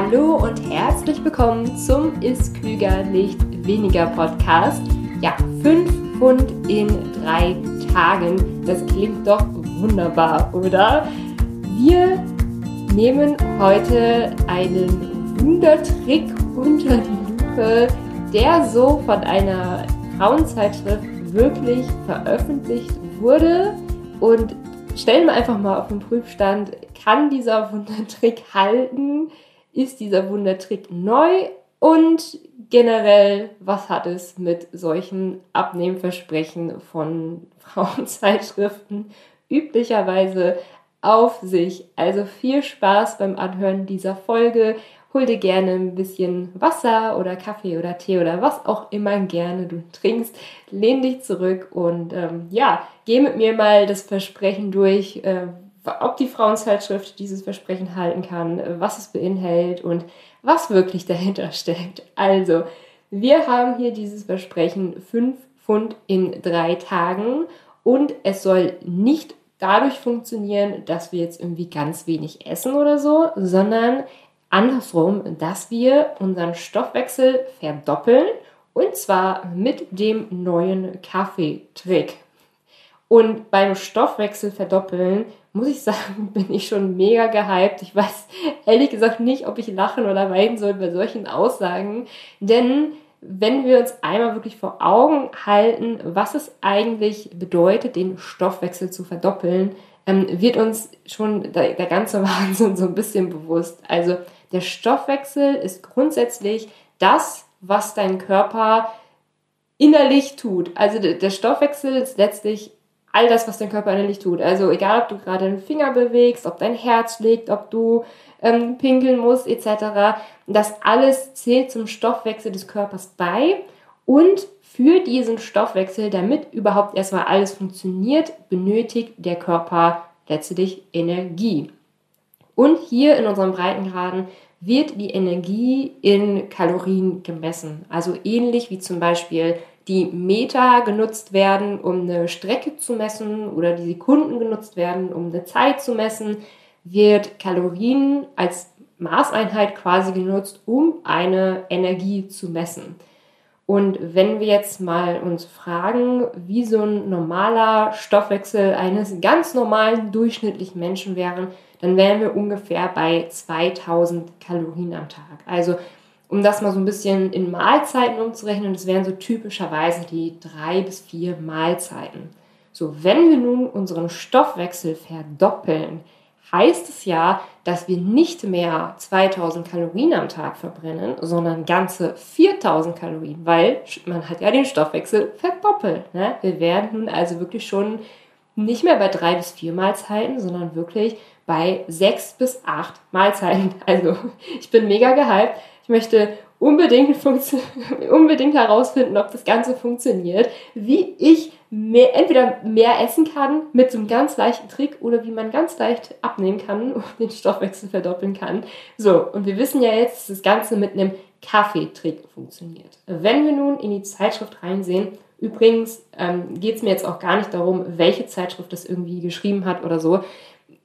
Hallo und herzlich willkommen zum Ist Klüger, nicht weniger Podcast. Ja, 5 Pfund in drei Tagen. Das klingt doch wunderbar, oder? Wir nehmen heute einen Wundertrick unter die Lupe, der so von einer Frauenzeitschrift wirklich veröffentlicht wurde und stellen wir einfach mal auf den Prüfstand, kann dieser Wundertrick halten? Ist dieser Wundertrick neu? Und generell, was hat es mit solchen Abnehmversprechen von Frauenzeitschriften üblicherweise auf sich? Also viel Spaß beim Anhören dieser Folge. Hol dir gerne ein bisschen Wasser oder Kaffee oder Tee oder was auch immer gerne du trinkst. Lehn dich zurück und ähm, ja, geh mit mir mal das Versprechen durch, äh, ob die Frauenzeitschrift dieses Versprechen halten kann, was es beinhält und was wirklich dahinter steckt. Also, wir haben hier dieses Versprechen 5 Pfund in drei Tagen und es soll nicht dadurch funktionieren, dass wir jetzt irgendwie ganz wenig essen oder so, sondern andersrum, dass wir unseren Stoffwechsel verdoppeln und zwar mit dem neuen Kaffeetrick. Und beim Stoffwechsel verdoppeln, muss ich sagen, bin ich schon mega gehypt. Ich weiß ehrlich gesagt nicht, ob ich lachen oder weinen soll bei solchen Aussagen. Denn wenn wir uns einmal wirklich vor Augen halten, was es eigentlich bedeutet, den Stoffwechsel zu verdoppeln, ähm, wird uns schon der, der ganze Wahnsinn so ein bisschen bewusst. Also der Stoffwechsel ist grundsätzlich das, was dein Körper innerlich tut. Also der Stoffwechsel ist letztlich all das, was dein Körper innerlich tut. Also egal, ob du gerade den Finger bewegst, ob dein Herz schlägt, ob du ähm, pinkeln musst, etc. Das alles zählt zum Stoffwechsel des Körpers bei. Und für diesen Stoffwechsel, damit überhaupt erstmal alles funktioniert, benötigt der Körper letztlich Energie. Und hier in unseren Breitengraden wird die Energie in Kalorien gemessen. Also ähnlich wie zum Beispiel die Meter genutzt werden, um eine Strecke zu messen oder die Sekunden genutzt werden, um eine Zeit zu messen, wird Kalorien als Maßeinheit quasi genutzt, um eine Energie zu messen. Und wenn wir jetzt mal uns fragen, wie so ein normaler Stoffwechsel eines ganz normalen durchschnittlichen Menschen wäre, dann wären wir ungefähr bei 2000 Kalorien am Tag. Also um das mal so ein bisschen in Mahlzeiten umzurechnen, das wären so typischerweise die drei bis vier Mahlzeiten. So, wenn wir nun unseren Stoffwechsel verdoppeln, heißt es ja, dass wir nicht mehr 2000 Kalorien am Tag verbrennen, sondern ganze 4000 Kalorien, weil man hat ja den Stoffwechsel verdoppelt. Ne? Wir werden nun also wirklich schon nicht mehr bei drei bis vier Mahlzeiten, sondern wirklich bei sechs bis acht Mahlzeiten. Also ich bin mega gehypt. Ich möchte unbedingt, unbedingt herausfinden, ob das Ganze funktioniert, wie ich mehr, entweder mehr essen kann mit so einem ganz leichten Trick oder wie man ganz leicht abnehmen kann und den Stoffwechsel verdoppeln kann. So, und wir wissen ja jetzt, dass das Ganze mit einem Kaffeetrick funktioniert. Wenn wir nun in die Zeitschrift reinsehen, übrigens ähm, geht es mir jetzt auch gar nicht darum, welche Zeitschrift das irgendwie geschrieben hat oder so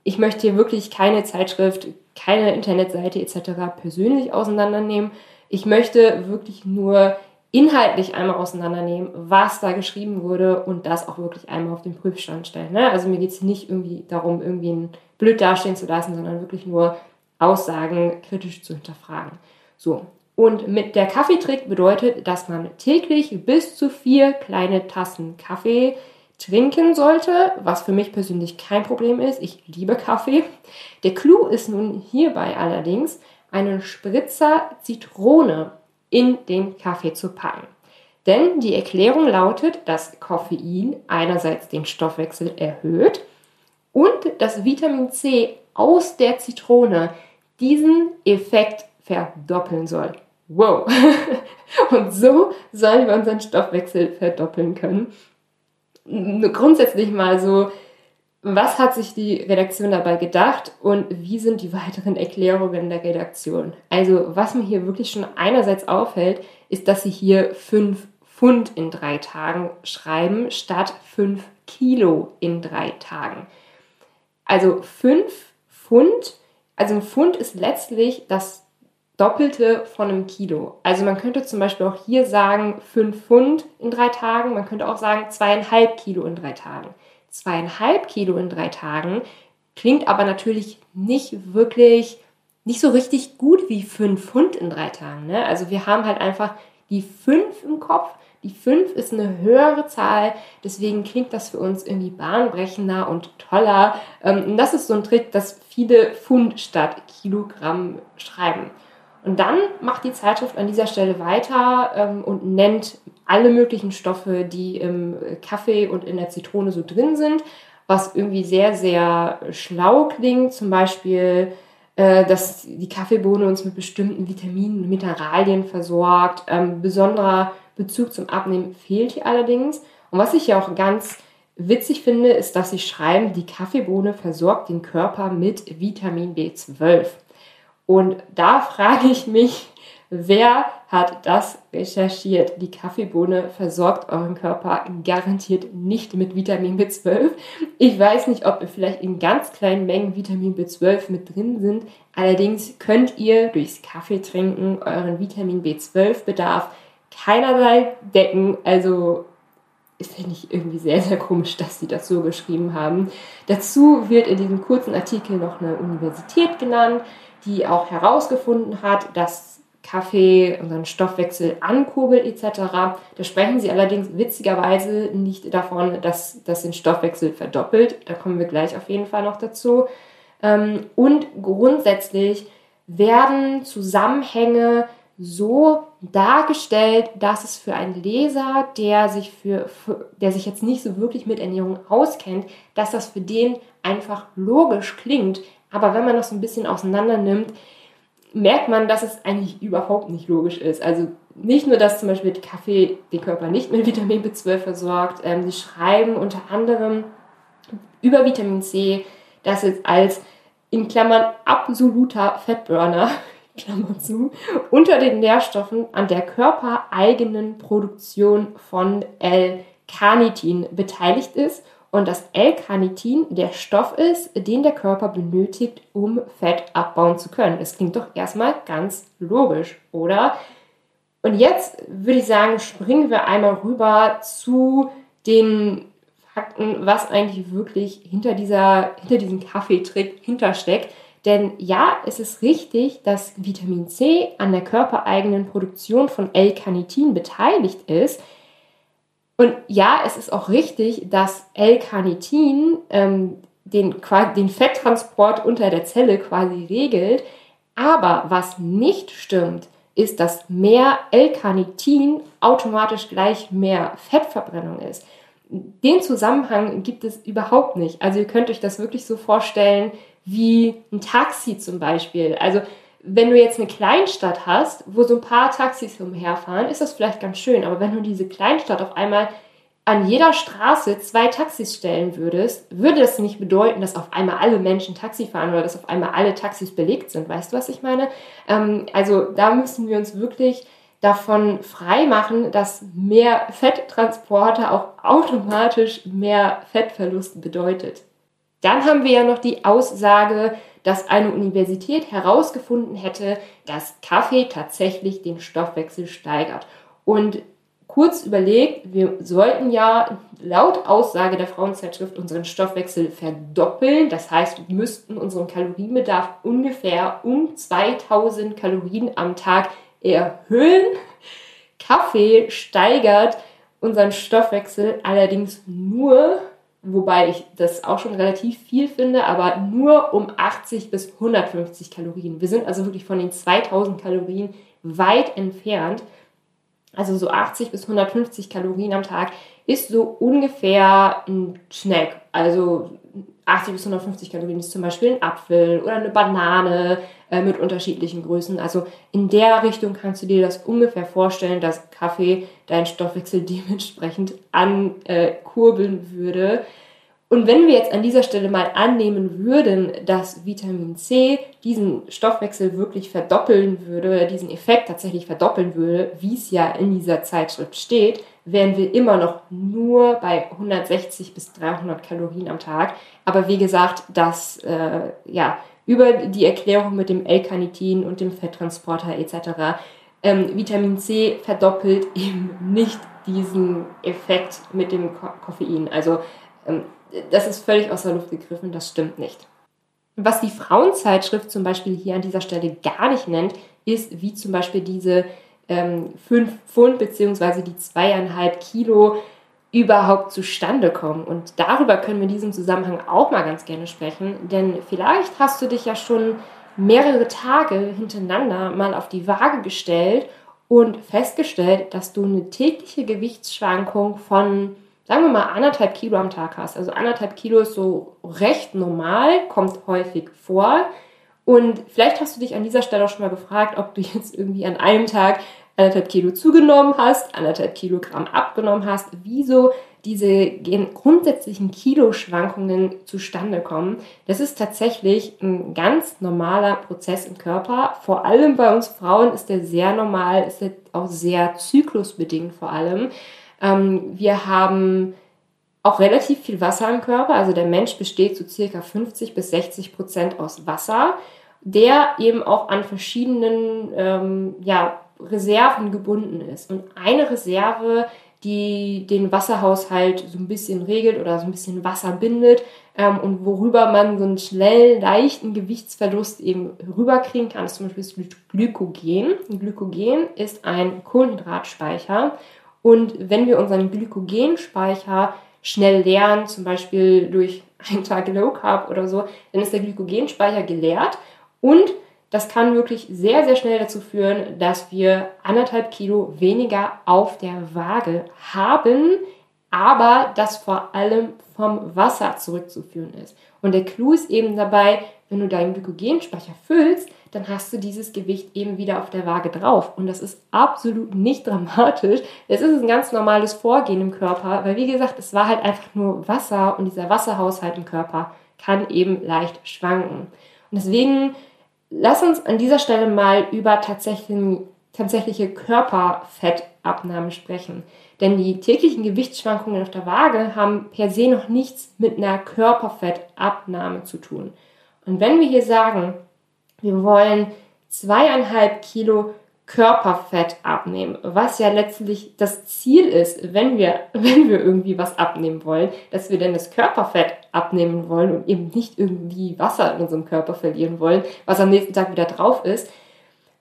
ich möchte hier wirklich keine Zeitschrift, keine Internetseite etc. persönlich auseinandernehmen. Ich möchte wirklich nur inhaltlich einmal auseinandernehmen, was da geschrieben wurde und das auch wirklich einmal auf den Prüfstand stellen. Ne? Also mir geht es nicht irgendwie darum, irgendwie ein blöd dastehen zu lassen, sondern wirklich nur Aussagen kritisch zu hinterfragen. So. Und mit der Kaffeetrick bedeutet, dass man täglich bis zu vier kleine Tassen Kaffee trinken sollte, was für mich persönlich kein Problem ist. Ich liebe Kaffee. Der Clou ist nun hierbei allerdings, einen Spritzer Zitrone in den Kaffee zu packen. Denn die Erklärung lautet, dass Koffein einerseits den Stoffwechsel erhöht und das Vitamin C aus der Zitrone diesen Effekt verdoppeln soll. Wow! und so sollen wir unseren Stoffwechsel verdoppeln können grundsätzlich mal so, was hat sich die Redaktion dabei gedacht und wie sind die weiteren Erklärungen der Redaktion? Also, was mir hier wirklich schon einerseits auffällt, ist, dass sie hier 5 Pfund in drei Tagen schreiben, statt 5 Kilo in drei Tagen. Also 5 Pfund, also ein Pfund ist letztlich das Doppelte von einem Kilo. Also man könnte zum Beispiel auch hier sagen 5 Pfund in drei Tagen. Man könnte auch sagen zweieinhalb Kilo in drei Tagen. Zweieinhalb Kilo in drei Tagen klingt aber natürlich nicht wirklich, nicht so richtig gut wie 5 Pfund in drei Tagen. Ne? Also wir haben halt einfach die 5 im Kopf. Die 5 ist eine höhere Zahl, deswegen klingt das für uns irgendwie bahnbrechender und toller. Ähm, und das ist so ein Trick, dass viele Pfund statt Kilogramm schreiben. Und dann macht die Zeitschrift an dieser Stelle weiter ähm, und nennt alle möglichen Stoffe, die im Kaffee und in der Zitrone so drin sind, was irgendwie sehr, sehr schlau klingt. Zum Beispiel, äh, dass die Kaffeebohne uns mit bestimmten Vitaminen und Mineralien versorgt. Ähm, besonderer Bezug zum Abnehmen fehlt hier allerdings. Und was ich ja auch ganz witzig finde, ist, dass sie schreiben, die Kaffeebohne versorgt den Körper mit Vitamin B12. Und da frage ich mich, wer hat das recherchiert? Die Kaffeebohne versorgt euren Körper garantiert nicht mit Vitamin B12. Ich weiß nicht, ob vielleicht in ganz kleinen Mengen Vitamin B12 mit drin sind. Allerdings könnt ihr durchs Kaffee trinken euren Vitamin B12-Bedarf keinerlei decken. Also finde ich irgendwie sehr, sehr komisch, dass sie das so geschrieben haben. Dazu wird in diesem kurzen Artikel noch eine Universität genannt die auch herausgefunden hat, dass Kaffee unseren Stoffwechsel ankurbelt etc. Da sprechen sie allerdings witzigerweise nicht davon, dass das den Stoffwechsel verdoppelt. Da kommen wir gleich auf jeden Fall noch dazu. Ähm, und grundsätzlich werden Zusammenhänge so dargestellt, dass es für einen Leser, der sich für, der sich jetzt nicht so wirklich mit Ernährung auskennt, dass das für den einfach logisch klingt, aber wenn man das so ein bisschen auseinander nimmt, merkt man, dass es eigentlich überhaupt nicht logisch ist. Also nicht nur, dass zum Beispiel Kaffee den Körper nicht mit Vitamin B12 versorgt, ähm, sie schreiben unter anderem über Vitamin C, dass es als in Klammern absoluter Fettburner, Klammer zu, unter den Nährstoffen an der körpereigenen Produktion von L-Carnitin beteiligt ist und das L-Carnitin der Stoff ist, den der Körper benötigt, um Fett abbauen zu können. Das klingt doch erstmal ganz logisch, oder? Und jetzt würde ich sagen, springen wir einmal rüber zu den Fakten, was eigentlich wirklich hinter, dieser, hinter diesem Kaffeetrick hintersteckt. Denn ja, es ist richtig, dass Vitamin C an der körpereigenen Produktion von L-Carnitin beteiligt ist. Und ja, es ist auch richtig, dass L-Carnitin ähm, den, den Fetttransport unter der Zelle quasi regelt. Aber was nicht stimmt, ist, dass mehr L-Carnitin automatisch gleich mehr Fettverbrennung ist. Den Zusammenhang gibt es überhaupt nicht. Also ihr könnt euch das wirklich so vorstellen wie ein Taxi zum Beispiel. Also wenn du jetzt eine Kleinstadt hast, wo so ein paar Taxis umherfahren, ist das vielleicht ganz schön. Aber wenn du diese Kleinstadt auf einmal an jeder Straße zwei Taxis stellen würdest, würde das nicht bedeuten, dass auf einmal alle Menschen Taxi fahren oder dass auf einmal alle Taxis belegt sind. Weißt du, was ich meine? Ähm, also da müssen wir uns wirklich davon frei machen, dass mehr Fetttransporte auch automatisch mehr Fettverlust bedeutet. Dann haben wir ja noch die Aussage, dass eine Universität herausgefunden hätte, dass Kaffee tatsächlich den Stoffwechsel steigert. Und kurz überlegt, wir sollten ja laut Aussage der Frauenzeitschrift unseren Stoffwechsel verdoppeln. Das heißt, wir müssten unseren Kalorienbedarf ungefähr um 2000 Kalorien am Tag erhöhen. Kaffee steigert unseren Stoffwechsel allerdings nur wobei ich das auch schon relativ viel finde, aber nur um 80 bis 150 Kalorien. Wir sind also wirklich von den 2000 Kalorien weit entfernt. Also so 80 bis 150 Kalorien am Tag ist so ungefähr ein Snack. Also 80 bis 150 Kalorien ist zum Beispiel ein Apfel oder eine Banane äh, mit unterschiedlichen Größen. Also in der Richtung kannst du dir das ungefähr vorstellen, dass Kaffee deinen Stoffwechsel dementsprechend ankurbeln äh, würde. Und wenn wir jetzt an dieser Stelle mal annehmen würden, dass Vitamin C diesen Stoffwechsel wirklich verdoppeln würde, diesen Effekt tatsächlich verdoppeln würde, wie es ja in dieser Zeitschrift steht, wären wir immer noch nur bei 160 bis 300 Kalorien am Tag. Aber wie gesagt, das äh, ja, über die Erklärung mit dem L-Carnitin und dem Fetttransporter etc. Ähm, Vitamin C verdoppelt eben nicht diesen Effekt mit dem Koffein. Also ähm, das ist völlig aus der Luft gegriffen, das stimmt nicht. Was die Frauenzeitschrift zum Beispiel hier an dieser Stelle gar nicht nennt, ist wie zum Beispiel diese ähm, 5 Pfund bzw. die zweieinhalb Kilo überhaupt zustande kommen. Und darüber können wir in diesem Zusammenhang auch mal ganz gerne sprechen, denn vielleicht hast du dich ja schon mehrere Tage hintereinander mal auf die Waage gestellt und festgestellt, dass du eine tägliche Gewichtsschwankung von, sagen wir mal, anderthalb Kilo am Tag hast. Also anderthalb Kilo ist so recht normal, kommt häufig vor. Und vielleicht hast du dich an dieser Stelle auch schon mal gefragt, ob du jetzt irgendwie an einem Tag anderthalb Kilo zugenommen hast, anderthalb Kilogramm abgenommen hast, wieso diese grundsätzlichen Kiloschwankungen zustande kommen. Das ist tatsächlich ein ganz normaler Prozess im Körper. Vor allem bei uns Frauen ist der sehr normal, ist der auch sehr zyklusbedingt vor allem. Ähm, wir haben auch relativ viel Wasser im Körper. Also der Mensch besteht zu so circa 50 bis 60 Prozent aus Wasser, der eben auch an verschiedenen ähm, ja, Reserven gebunden ist. Und eine Reserve, die den Wasserhaushalt so ein bisschen regelt oder so ein bisschen Wasser bindet ähm, und worüber man so einen schnell leichten Gewichtsverlust eben rüberkriegen kann, ist zum Beispiel das Glykogen. Glykogen ist ein Kohlenhydratspeicher und wenn wir unseren Glykogenspeicher schnell leeren, zum Beispiel durch einen Tag Low Carb oder so, dann ist der Glykogenspeicher geleert und das kann wirklich sehr, sehr schnell dazu führen, dass wir anderthalb Kilo weniger auf der Waage haben, aber das vor allem vom Wasser zurückzuführen ist. Und der Clou ist eben dabei, wenn du deinen Glykogenspeicher füllst, dann hast du dieses Gewicht eben wieder auf der Waage drauf. Und das ist absolut nicht dramatisch. Es ist ein ganz normales Vorgehen im Körper, weil wie gesagt, es war halt einfach nur Wasser und dieser Wasserhaushalt im Körper kann eben leicht schwanken. Und deswegen Lass uns an dieser Stelle mal über tatsächliche Körperfettabnahme sprechen. Denn die täglichen Gewichtsschwankungen auf der Waage haben per se noch nichts mit einer Körperfettabnahme zu tun. Und wenn wir hier sagen, wir wollen zweieinhalb Kilo Körperfett abnehmen, was ja letztlich das Ziel ist, wenn wir, wenn wir irgendwie was abnehmen wollen, dass wir denn das Körperfett abnehmen wollen und eben nicht irgendwie Wasser in unserem Körper verlieren wollen, was am nächsten Tag wieder drauf ist.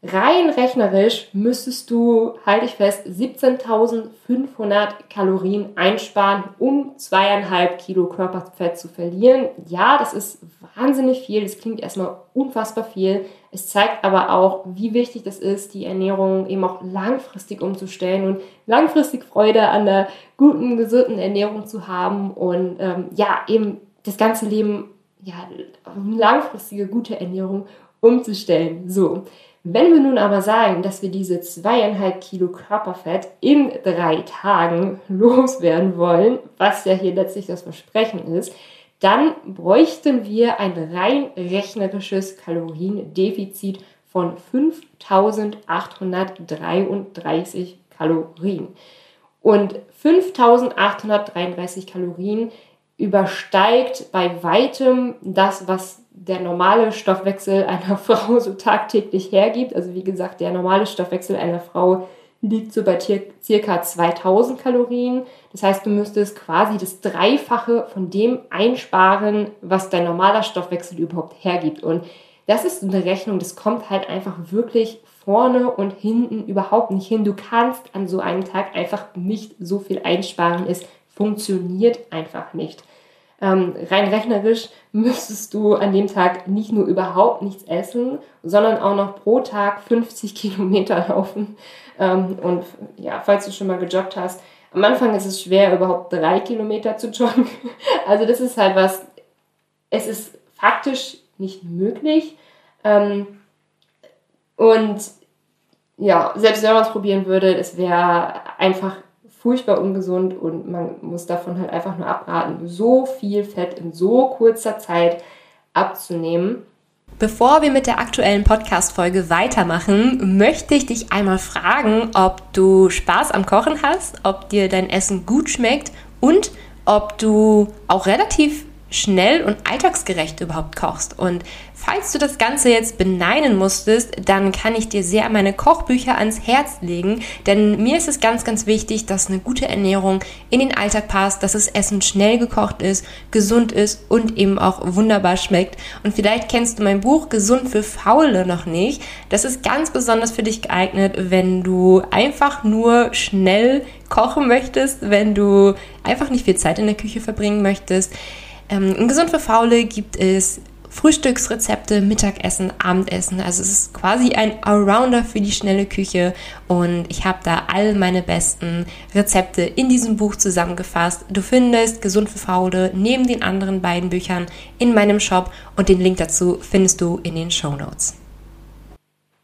Rein rechnerisch müsstest du, halte ich fest, 17.500 Kalorien einsparen, um zweieinhalb Kilo Körperfett zu verlieren. Ja, das ist wahnsinnig viel. Das klingt erstmal unfassbar viel. Es zeigt aber auch, wie wichtig das ist, die Ernährung eben auch langfristig umzustellen und langfristig Freude an der guten, gesunden Ernährung zu haben und ähm, ja, eben das ganze Leben, ja, langfristige gute Ernährung umzustellen. So. Wenn wir nun aber sagen, dass wir diese zweieinhalb Kilo Körperfett in drei Tagen loswerden wollen, was ja hier letztlich das Versprechen ist, dann bräuchten wir ein rein rechnerisches Kaloriendefizit von 5833 Kalorien. Und 5833 Kalorien übersteigt bei weitem das, was der normale Stoffwechsel einer Frau so tagtäglich hergibt. Also wie gesagt, der normale Stoffwechsel einer Frau liegt so bei circa 2000 Kalorien. Das heißt, du müsstest quasi das Dreifache von dem einsparen, was dein normaler Stoffwechsel überhaupt hergibt. Und das ist eine Rechnung, das kommt halt einfach wirklich vorne und hinten überhaupt nicht hin. Du kannst an so einem Tag einfach nicht so viel einsparen. Es funktioniert einfach nicht. Ähm, rein rechnerisch müsstest du an dem Tag nicht nur überhaupt nichts essen, sondern auch noch pro Tag 50 Kilometer laufen. Ähm, und ja, falls du schon mal gejoggt hast, am Anfang ist es schwer, überhaupt drei Kilometer zu joggen. Also das ist halt was, es ist faktisch nicht möglich. Ähm, und ja, selbst wenn man es probieren würde, es wäre einfach furchtbar ungesund und man muss davon halt einfach nur abraten, so viel Fett in so kurzer Zeit abzunehmen. Bevor wir mit der aktuellen Podcast-Folge weitermachen, möchte ich dich einmal fragen, ob du Spaß am Kochen hast, ob dir dein Essen gut schmeckt und ob du auch relativ schnell und alltagsgerecht überhaupt kochst. Und falls du das Ganze jetzt beneiden musstest, dann kann ich dir sehr meine Kochbücher ans Herz legen, denn mir ist es ganz, ganz wichtig, dass eine gute Ernährung in den Alltag passt, dass das Essen schnell gekocht ist, gesund ist und eben auch wunderbar schmeckt. Und vielleicht kennst du mein Buch Gesund für Faule noch nicht. Das ist ganz besonders für dich geeignet, wenn du einfach nur schnell kochen möchtest, wenn du einfach nicht viel Zeit in der Küche verbringen möchtest. Ähm, Gesund für Faule gibt es Frühstücksrezepte, Mittagessen, Abendessen. Also es ist quasi ein Allrounder für die schnelle Küche und ich habe da all meine besten Rezepte in diesem Buch zusammengefasst. Du findest Gesund für Faule neben den anderen beiden Büchern in meinem Shop und den Link dazu findest du in den Show Notes.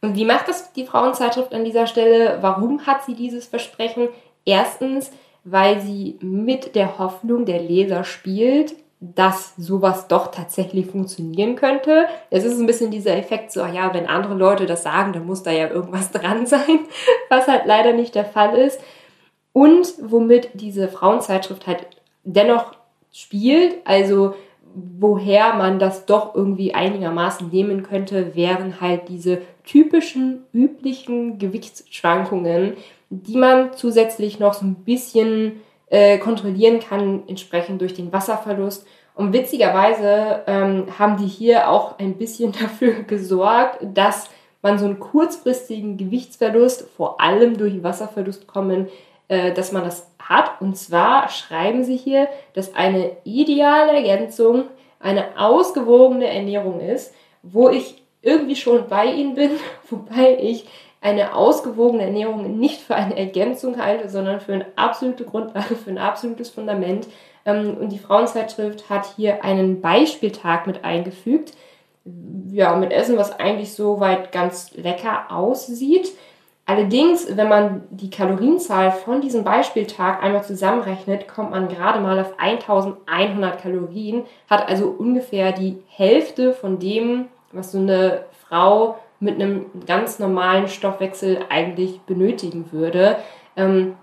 Und wie macht das die Frauenzeitschrift an dieser Stelle? Warum hat sie dieses Versprechen? Erstens, weil sie mit der Hoffnung der Leser spielt, dass sowas doch tatsächlich funktionieren könnte. Es ist ein bisschen dieser Effekt so, ja, wenn andere Leute das sagen, dann muss da ja irgendwas dran sein, was halt leider nicht der Fall ist. Und womit diese Frauenzeitschrift halt dennoch spielt, also woher man das doch irgendwie einigermaßen nehmen könnte, wären halt diese typischen, üblichen Gewichtsschwankungen, die man zusätzlich noch so ein bisschen äh, kontrollieren kann, entsprechend durch den Wasserverlust. Und witzigerweise ähm, haben die hier auch ein bisschen dafür gesorgt, dass man so einen kurzfristigen Gewichtsverlust, vor allem durch Wasserverlust kommen, äh, dass man das hat. Und zwar schreiben sie hier, dass eine ideale Ergänzung eine ausgewogene Ernährung ist, wo ich irgendwie schon bei ihnen bin, wobei ich eine ausgewogene Ernährung nicht für eine Ergänzung halte, sondern für eine absolute Grundlage, für ein absolutes Fundament. Ähm, und die Frauenzeitschrift hat hier einen Beispieltag mit eingefügt. Ja, mit Essen, was eigentlich soweit ganz lecker aussieht. Allerdings, wenn man die Kalorienzahl von diesem Beispieltag einmal zusammenrechnet, kommt man gerade mal auf 1100 Kalorien, hat also ungefähr die Hälfte von dem, was so eine Frau mit einem ganz normalen Stoffwechsel eigentlich benötigen würde. Ähm,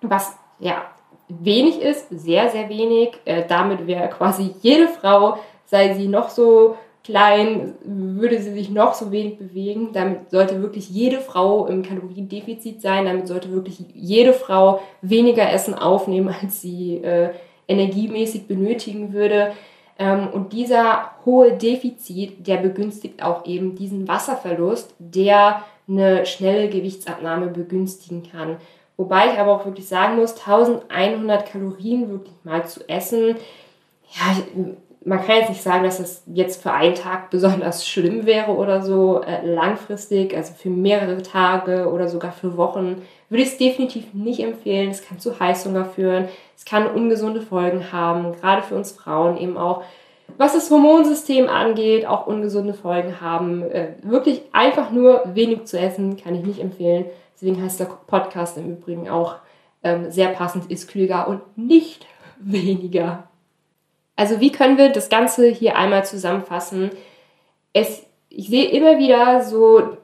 was ja wenig ist, sehr, sehr wenig. Äh, damit wäre quasi jede Frau, sei sie noch so klein, würde sie sich noch so wenig bewegen. Damit sollte wirklich jede Frau im Kaloriendefizit sein. Damit sollte wirklich jede Frau weniger Essen aufnehmen, als sie äh, energiemäßig benötigen würde. Ähm, und dieser hohe Defizit, der begünstigt auch eben diesen Wasserverlust, der eine schnelle Gewichtsabnahme begünstigen kann. Wobei ich aber auch wirklich sagen muss, 1100 Kalorien wirklich mal zu essen, ja, man kann jetzt nicht sagen, dass das jetzt für einen Tag besonders schlimm wäre oder so. Äh, langfristig, also für mehrere Tage oder sogar für Wochen, würde ich es definitiv nicht empfehlen. Es kann zu Heißhunger führen, es kann ungesunde Folgen haben, gerade für uns Frauen eben auch. Was das Hormonsystem angeht, auch ungesunde Folgen haben. Äh, wirklich einfach nur wenig zu essen, kann ich nicht empfehlen. Deswegen heißt der Podcast im Übrigen auch ähm, sehr passend, ist klüger und nicht weniger. Also wie können wir das Ganze hier einmal zusammenfassen? Es, ich sehe immer wieder so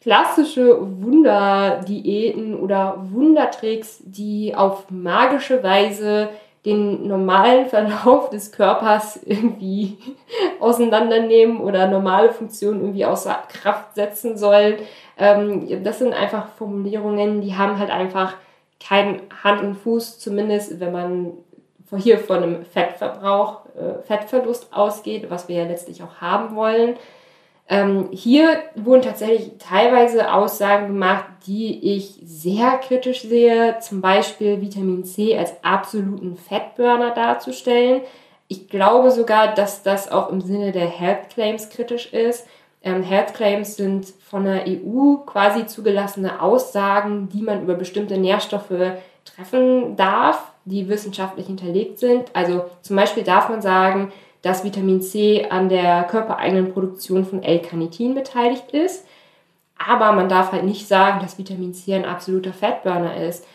klassische Wunderdiäten oder Wundertricks, die auf magische Weise den normalen Verlauf des Körpers irgendwie auseinandernehmen oder normale Funktionen irgendwie außer Kraft setzen sollen. Ähm, das sind einfach Formulierungen, die haben halt einfach keinen Hand und Fuß, zumindest wenn man hier von einem Fettverbrauch, äh, Fettverlust ausgeht, was wir ja letztlich auch haben wollen. Ähm, hier wurden tatsächlich teilweise Aussagen gemacht, die ich sehr kritisch sehe, zum Beispiel Vitamin C als absoluten Fettburner darzustellen. Ich glaube sogar, dass das auch im Sinne der Health Claims kritisch ist. Ähm, Health Claims sind von der EU quasi zugelassene Aussagen, die man über bestimmte Nährstoffe treffen darf, die wissenschaftlich hinterlegt sind. Also zum Beispiel darf man sagen, dass Vitamin C an der körpereigenen Produktion von L-Carnitin beteiligt ist. Aber man darf halt nicht sagen, dass Vitamin C ein absoluter Fettburner ist.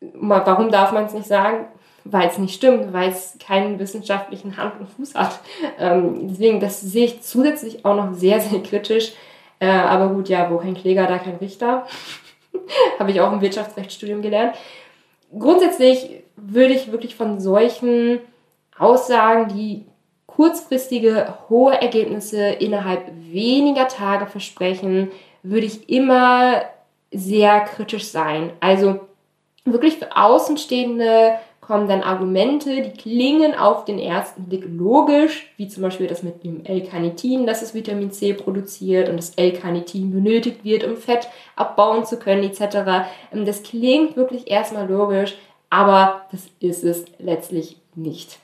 Warum darf man es nicht sagen? Weil es nicht stimmt, weil es keinen wissenschaftlichen Hand und Fuß hat. Ähm, deswegen, das sehe ich zusätzlich auch noch sehr, sehr kritisch. Äh, aber gut, ja, wo kein Kläger, da kein Richter. Habe ich auch im Wirtschaftsrechtsstudium gelernt. Grundsätzlich würde ich wirklich von solchen Aussagen, die kurzfristige, hohe Ergebnisse innerhalb weniger Tage versprechen, würde ich immer sehr kritisch sein. Also wirklich für Außenstehende kommen dann Argumente, die klingen auf den ersten Blick logisch, wie zum Beispiel das mit dem L-Carnitin, dass es Vitamin C produziert und das L-Carnitin benötigt wird, um Fett abbauen zu können, etc. Ähm, das klingt wirklich erstmal logisch, aber das ist es letztlich nicht.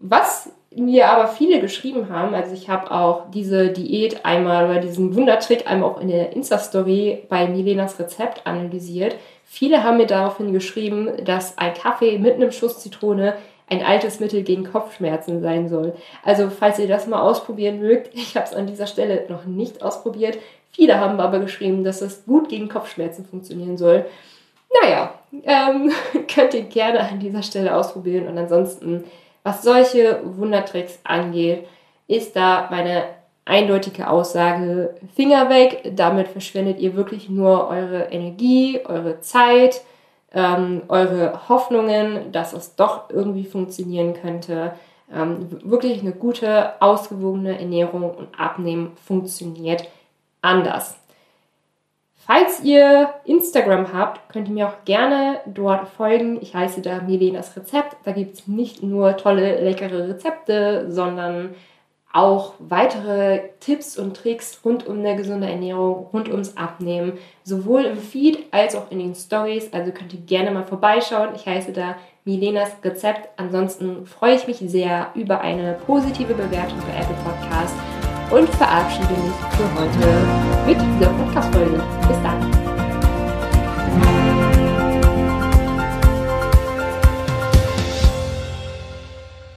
Was mir aber viele geschrieben haben, also ich habe auch diese Diät einmal oder diesen Wundertrick einmal auch in der Insta-Story bei Milenas Rezept analysiert. Viele haben mir daraufhin geschrieben, dass ein Kaffee mit einem Schuss Zitrone ein altes Mittel gegen Kopfschmerzen sein soll. Also falls ihr das mal ausprobieren mögt, ich habe es an dieser Stelle noch nicht ausprobiert. Viele haben aber geschrieben, dass es gut gegen Kopfschmerzen funktionieren soll. Naja, ähm, könnt ihr gerne an dieser Stelle ausprobieren und ansonsten, was solche Wundertricks angeht, ist da meine eindeutige Aussage, Finger weg, damit verschwendet ihr wirklich nur eure Energie, eure Zeit, ähm, eure Hoffnungen, dass es doch irgendwie funktionieren könnte. Ähm, wirklich eine gute, ausgewogene Ernährung und Abnehmen funktioniert anders. Falls ihr Instagram habt, könnt ihr mir auch gerne dort folgen. Ich heiße da Milenas Rezept. Da gibt es nicht nur tolle, leckere Rezepte, sondern auch weitere Tipps und Tricks rund um eine gesunde Ernährung, rund ums Abnehmen, sowohl im Feed als auch in den Stories. Also könnt ihr gerne mal vorbeischauen. Ich heiße da Milenas Rezept. Ansonsten freue ich mich sehr über eine positive Bewertung bei Apple Podcast und verabschiede mich für heute mit dieser Podcast-Folge. Bis dann!